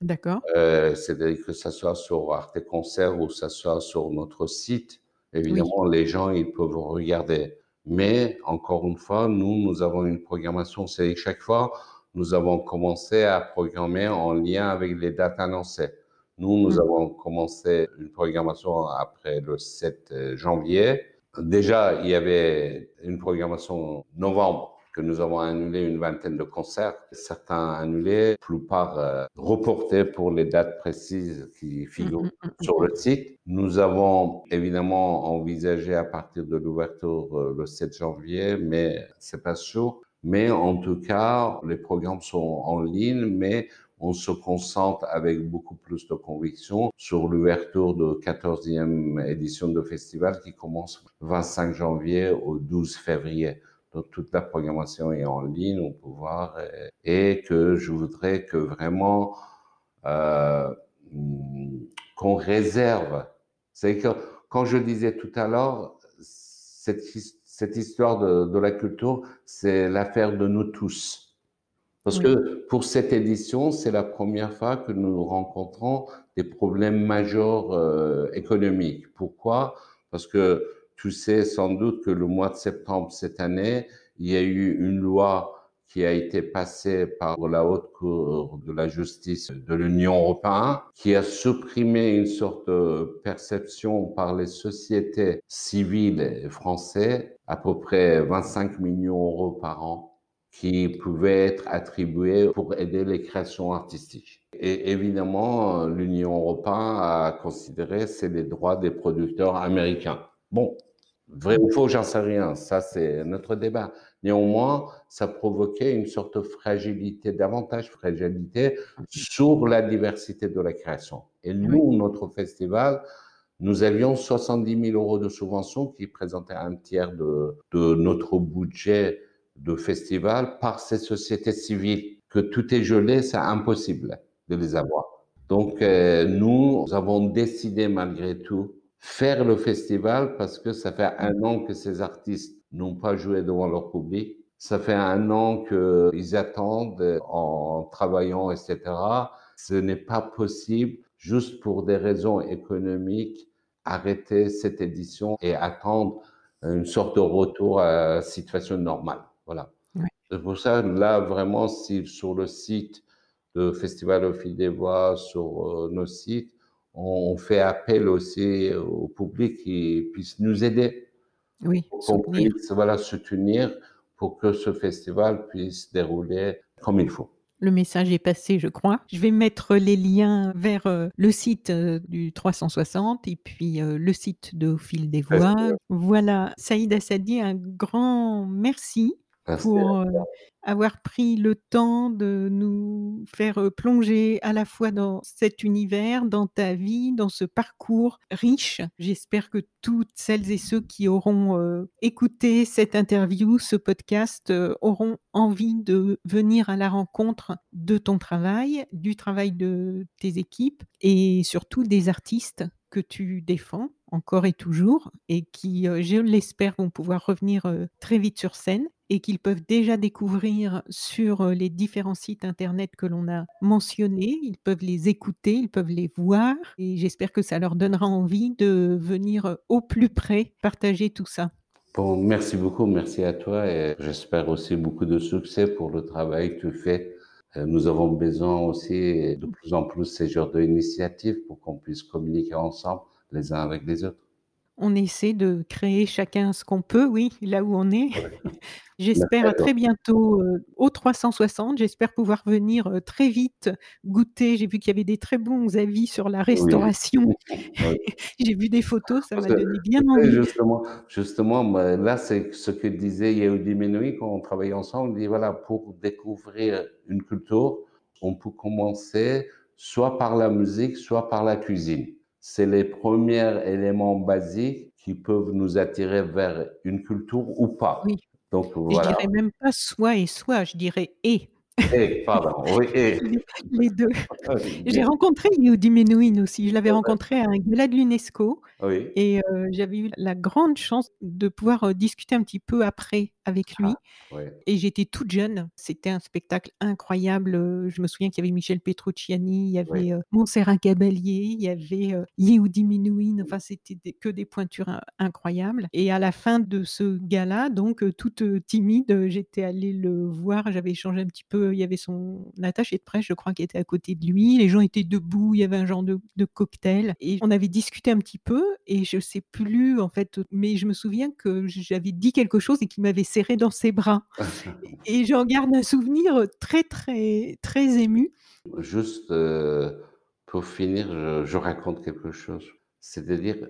S1: D'accord.
S2: Euh, C'est-à-dire que ça soit sur Arte Concert ou ça soit sur notre site, évidemment, les gens, ils peuvent regarder. Mais, encore une fois, nous, nous avons une programmation, c'est chaque fois, nous avons commencé à programmer en lien avec les dates annoncées. Nous, nous mmh. avons commencé une programmation après le 7 euh, janvier. Déjà, il y avait une programmation novembre que nous avons annulé une vingtaine de concerts, certains annulés, plupart euh, reportés pour les dates précises qui figurent mm, mm, mm, sur le site. Nous avons évidemment envisagé à partir de l'ouverture euh, le 7 janvier, mais c'est pas sûr. Mais en tout cas, les programmes sont en ligne, mais on se concentre avec beaucoup plus de conviction sur l'ouverture de 14e édition de festival qui commence 25 janvier au 12 février. Donc, toute la programmation est en ligne, on peut voir, et, que je voudrais que vraiment euh, qu'on réserve. C'est que quand je disais tout à l'heure, cette, cette histoire de, de la culture, c'est l'affaire de nous tous. Parce que pour cette édition, c'est la première fois que nous rencontrons des problèmes majeurs euh, économiques. Pourquoi? Parce que tu sais sans doute que le mois de septembre cette année, il y a eu une loi qui a été passée par la Haute Cour de la justice de l'Union européenne, qui a supprimé une sorte de perception par les sociétés civiles françaises, à peu près 25 millions d'euros par an, qui pouvaient être attribués pour aider les créations artistiques. Et évidemment, l'Union européenne a considéré c'est les droits des producteurs américains. Bon, vrai ou faux, j'en sais rien. Ça, c'est notre débat. Néanmoins, ça provoquait une sorte de fragilité, davantage fragilité sur la diversité de la création. Et nous, notre festival, nous avions 70 000 euros de subventions qui présentaient un tiers de, de notre budget de festival par ces sociétés civiles. Que tout est gelé, c'est impossible de les avoir. Donc, euh, nous avons décidé malgré tout faire le festival parce que ça fait un an que ces artistes n'ont pas joué devant leur public. Ça fait un an qu'ils attendent en travaillant, etc. Ce n'est pas possible, juste pour des raisons économiques, arrêter cette édition et attendre une sorte de retour à la situation normale. Voilà. C'est pour ça, là, vraiment, si sur le site de Festival au fil des voix, sur euh, nos sites, on fait appel aussi au public qui puisse nous aider.
S1: Oui,
S2: pour qu'on puisse voilà, soutenir pour que ce festival puisse dérouler comme il faut.
S1: Le message est passé, je crois. Je vais mettre les liens vers euh, le site euh, du 360 et puis le site de Au fil des voix. Voilà, Saïd Assadi, un grand merci pour avoir pris le temps de nous faire plonger à la fois dans cet univers, dans ta vie, dans ce parcours riche. J'espère que toutes celles et ceux qui auront écouté cette interview, ce podcast, auront envie de venir à la rencontre de ton travail, du travail de tes équipes et surtout des artistes que tu défends encore et toujours et qui, je l'espère, vont pouvoir revenir très vite sur scène et qu'ils peuvent déjà découvrir sur les différents sites internet que l'on a mentionnés. Ils peuvent les écouter, ils peuvent les voir et j'espère que ça leur donnera envie de venir au plus près partager tout ça.
S2: Bon, merci beaucoup, merci à toi et j'espère aussi beaucoup de succès pour le travail que tu fais. Euh, nous avons besoin aussi de plus en plus de ces genres d'initiatives pour qu'on puisse communiquer ensemble les uns avec les autres
S1: on essaie de créer chacun ce qu'on peut, oui, là où on est. J'espère très bientôt euh, au 360. J'espère pouvoir venir euh, très vite goûter. J'ai vu qu'il y avait des très bons avis sur la restauration. J'ai vu des photos, ça m'a donné bien envie.
S2: Justement, justement là, c'est ce que disait Yehudi Menoui quand on travaillait ensemble. Il dit voilà, pour découvrir une culture, on peut commencer soit par la musique, soit par la cuisine c'est les premiers éléments basiques qui peuvent nous attirer vers une culture ou pas.
S1: Oui. Donc voilà. Je dirais même pas soit et soit, je dirais et.
S2: Et, pardon, oui, et.
S1: Les deux. J'ai rencontré Yudi Menuhin aussi. Je l'avais rencontré à un gala de l'UNESCO. Oui. Et euh, j'avais eu la grande chance de pouvoir euh, discuter un petit peu après avec lui. Ah, et j'étais toute jeune. C'était un spectacle incroyable. Je me souviens qu'il y avait Michel Petrucciani, il y avait euh, Montserrat Caballé, il y avait Yehudi Minouine. Enfin, c'était que des pointures incroyables. Et à la fin de ce gala, donc toute timide, j'étais allée le voir. J'avais échangé un petit peu. Il y avait son attaché de presse, je crois, qui était à côté de lui. Les gens étaient debout. Il y avait un genre de, de cocktail. Et on avait discuté un petit peu. Et je sais plus, en fait, mais je me souviens que j'avais dit quelque chose et qu'il m'avait dans ses bras. et j'en garde un souvenir très, très, très ému.
S2: Juste euh, pour finir, je, raconte quelque chose. C'est-à-dire,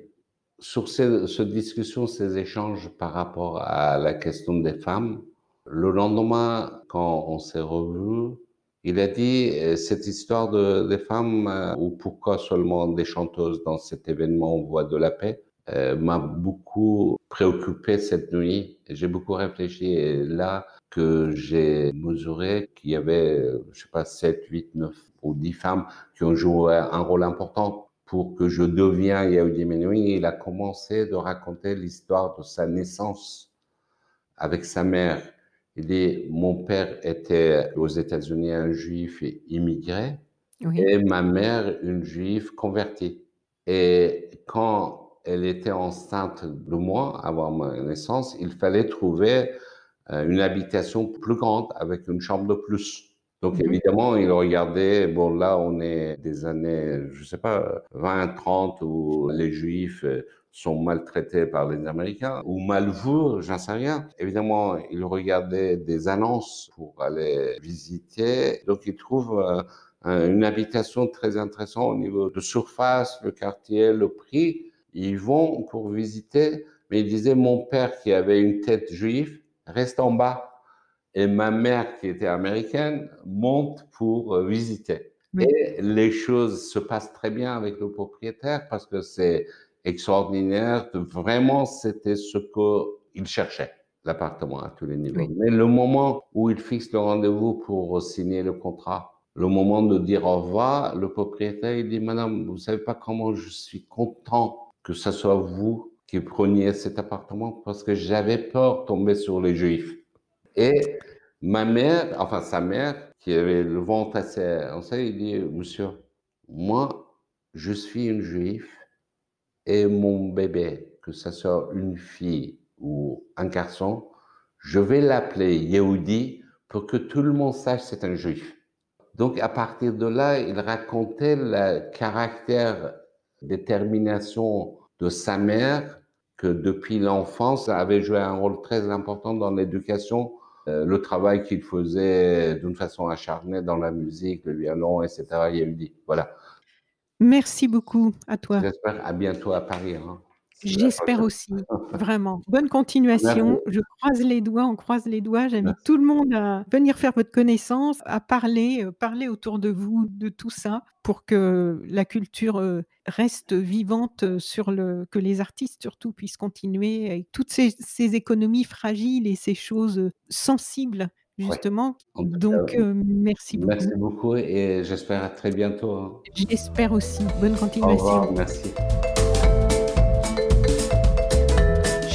S2: sur ces, ces, discussions, ces échanges par rapport à la question des femmes, le lendemain, quand on s'est revus, il a dit euh, cette histoire de, des femmes, euh, ou pourquoi seulement des chanteuses dans cet événement Voix de la paix, euh, m'a beaucoup préoccupé cette nuit. J'ai beaucoup réfléchi et là que j'ai mesuré qu'il y avait, je sais pas, 7, 8, 9 ou 10 femmes qui ont joué un rôle important pour que je devienne Yahudi Menuhin. Il a commencé de raconter l'histoire de sa naissance avec sa mère. Il dit, mon père était aux États-Unis un juif immigré et ma mère une juive convertie. Et quand elle était enceinte de moi avant ma naissance, il fallait trouver euh, une habitation plus grande avec une chambre de plus. Donc mhm. évidemment, il regardait, bon là on est des années, je sais pas, 20, 30 où les juifs sont maltraités par les Américains ou mal vus, j'en sais rien. Évidemment, il regardait des annonces pour aller visiter. Donc il trouve euh, une habitation très intéressante au niveau de surface, le quartier, le prix. Ils vont pour visiter, mais ils disaient mon père qui avait une tête juive reste en bas et ma mère qui était américaine monte pour euh, visiter. Et les choses se passent très bien avec le propriétaire parce que c'est extraordinaire. Vraiment, c'était ce qu'il cherchait, l'appartement à tous les niveaux. Mais le moment où il fixe le rendez-vous pour signer le contrat, le moment de dire au revoir, le propriétaire, il dit, Madame, vous savez pas comment je suis content que ce soit vous qui preniez cet appartement parce que j'avais peur de tomber sur les juifs. Et ma mère, enfin sa mère, qui avait le ventre assez, sait, il dit, monsieur, moi, je suis une juif et mon bébé, que ce soit une fille ou un garçon, je vais l'appeler Yehudi pour que tout le monde sache que c'est un juif. Donc, à partir de là, il racontait le caractère, détermination de sa mère, que depuis l'enfance avait joué un rôle très important dans l'éducation, euh, le travail qu'il faisait d'une façon acharnée dans la musique, le violon, etc. Yehudi. Voilà.
S1: Merci beaucoup à toi.
S2: J'espère à bientôt à Paris. Hein.
S1: J'espère aussi, vraiment. Bonne continuation. Je croise les doigts, on croise les doigts. J'invite tout le monde à venir faire votre connaissance, à parler, euh, parler autour de vous de tout ça pour que la culture euh, reste vivante euh, sur le, que les artistes surtout puissent continuer avec toutes ces, économies fragiles et ces choses sensibles justement. Donc, merci beaucoup.
S2: Merci beaucoup et j'espère à très bientôt. Hein.
S1: J'espère aussi. Bonne continuation. Au
S2: revoir, merci.